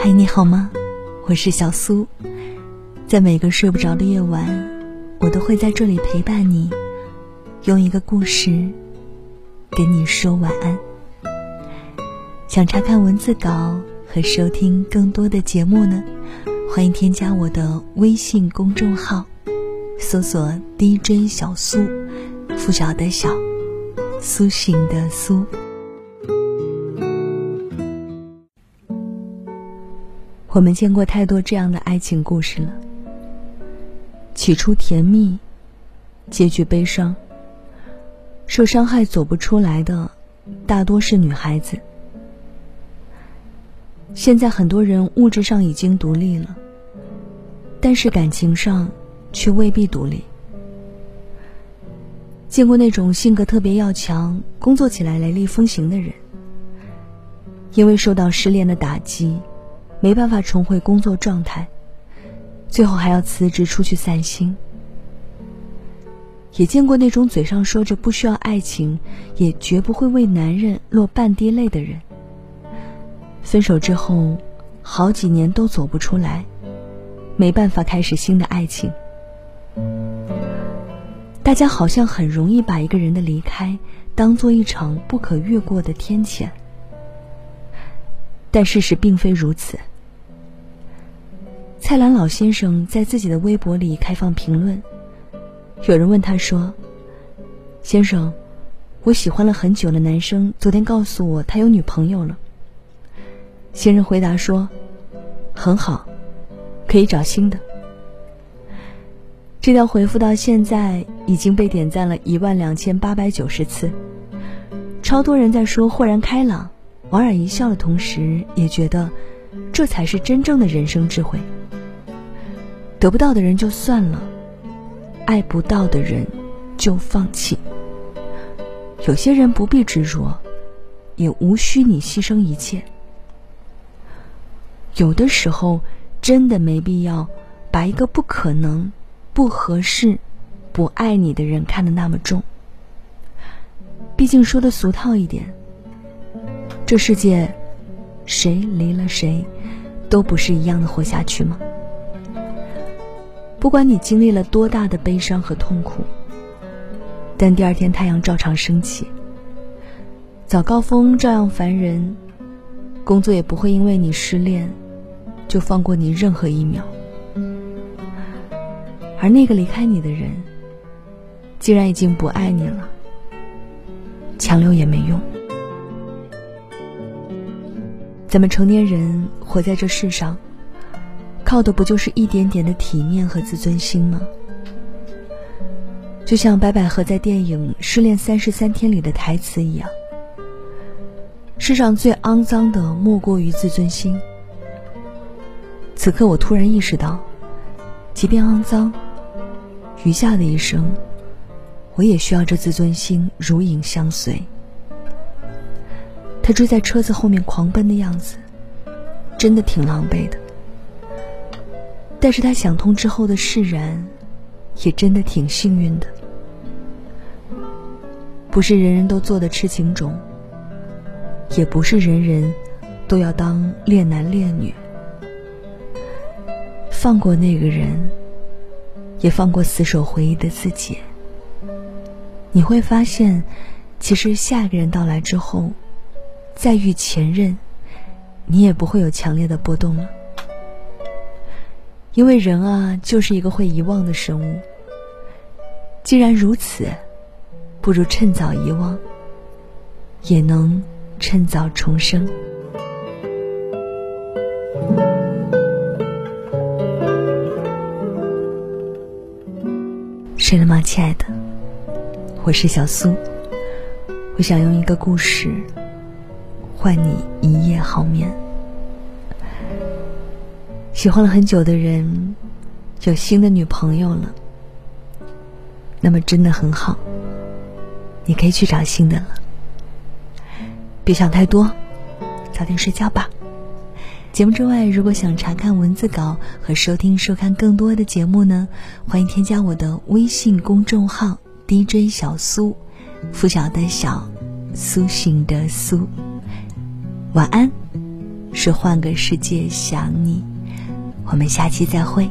嗨，你好吗？我是小苏，在每个睡不着的夜晚，我都会在这里陪伴你，用一个故事跟你说晚安。想查看文字稿和收听更多的节目呢，欢迎添加我的微信公众号，搜索 DJ 小苏，拂晓的小，苏醒的苏。我们见过太多这样的爱情故事了，起初甜蜜，结局悲伤。受伤害走不出来的，大多是女孩子。现在很多人物质上已经独立了，但是感情上却未必独立。见过那种性格特别要强、工作起来雷厉风行的人，因为受到失恋的打击。没办法重回工作状态，最后还要辞职出去散心。也见过那种嘴上说着不需要爱情，也绝不会为男人落半滴泪的人。分手之后，好几年都走不出来，没办法开始新的爱情。大家好像很容易把一个人的离开当做一场不可越过的天谴。但事实并非如此。蔡澜老先生在自己的微博里开放评论，有人问他说：“先生，我喜欢了很久的男生昨天告诉我他有女朋友了。”先生回答说：“很好，可以找新的。”这条回复到现在已经被点赞了一万两千八百九十次，超多人在说豁然开朗。莞尔一笑的同时，也觉得这才是真正的人生智慧。得不到的人就算了，爱不到的人就放弃。有些人不必执着，也无需你牺牲一切。有的时候，真的没必要把一个不可能、不合适、不爱你的人看得那么重。毕竟说的俗套一点。这世界，谁离了谁，都不是一样的活下去吗？不管你经历了多大的悲伤和痛苦，但第二天太阳照常升起，早高峰照样烦人，工作也不会因为你失恋就放过你任何一秒。而那个离开你的人，既然已经不爱你了，强留也没用。咱们成年人活在这世上，靠的不就是一点点的体面和自尊心吗？就像白百合在电影《失恋三十三天》里的台词一样：“世上最肮脏的莫过于自尊心。”此刻我突然意识到，即便肮脏，余下的一生，我也需要这自尊心如影相随。他追在车子后面狂奔的样子，真的挺狼狈的。但是他想通之后的释然，也真的挺幸运的。不是人人都做的痴情种，也不是人人都要当恋男恋女。放过那个人，也放过死守回忆的自己。你会发现，其实下一个人到来之后。再遇前任，你也不会有强烈的波动了，因为人啊，就是一个会遗忘的生物。既然如此，不如趁早遗忘，也能趁早重生。睡了吗，亲爱的？我是小苏，我想用一个故事。换你一夜好眠。喜欢了很久的人，有新的女朋友了，那么真的很好。你可以去找新的了，别想太多，早点睡觉吧。节目之外，如果想查看文字稿和收听收看更多的节目呢，欢迎添加我的微信公众号 DJ 小苏，拂晓的小，苏醒的苏。晚安，是换个世界想你。我们下期再会。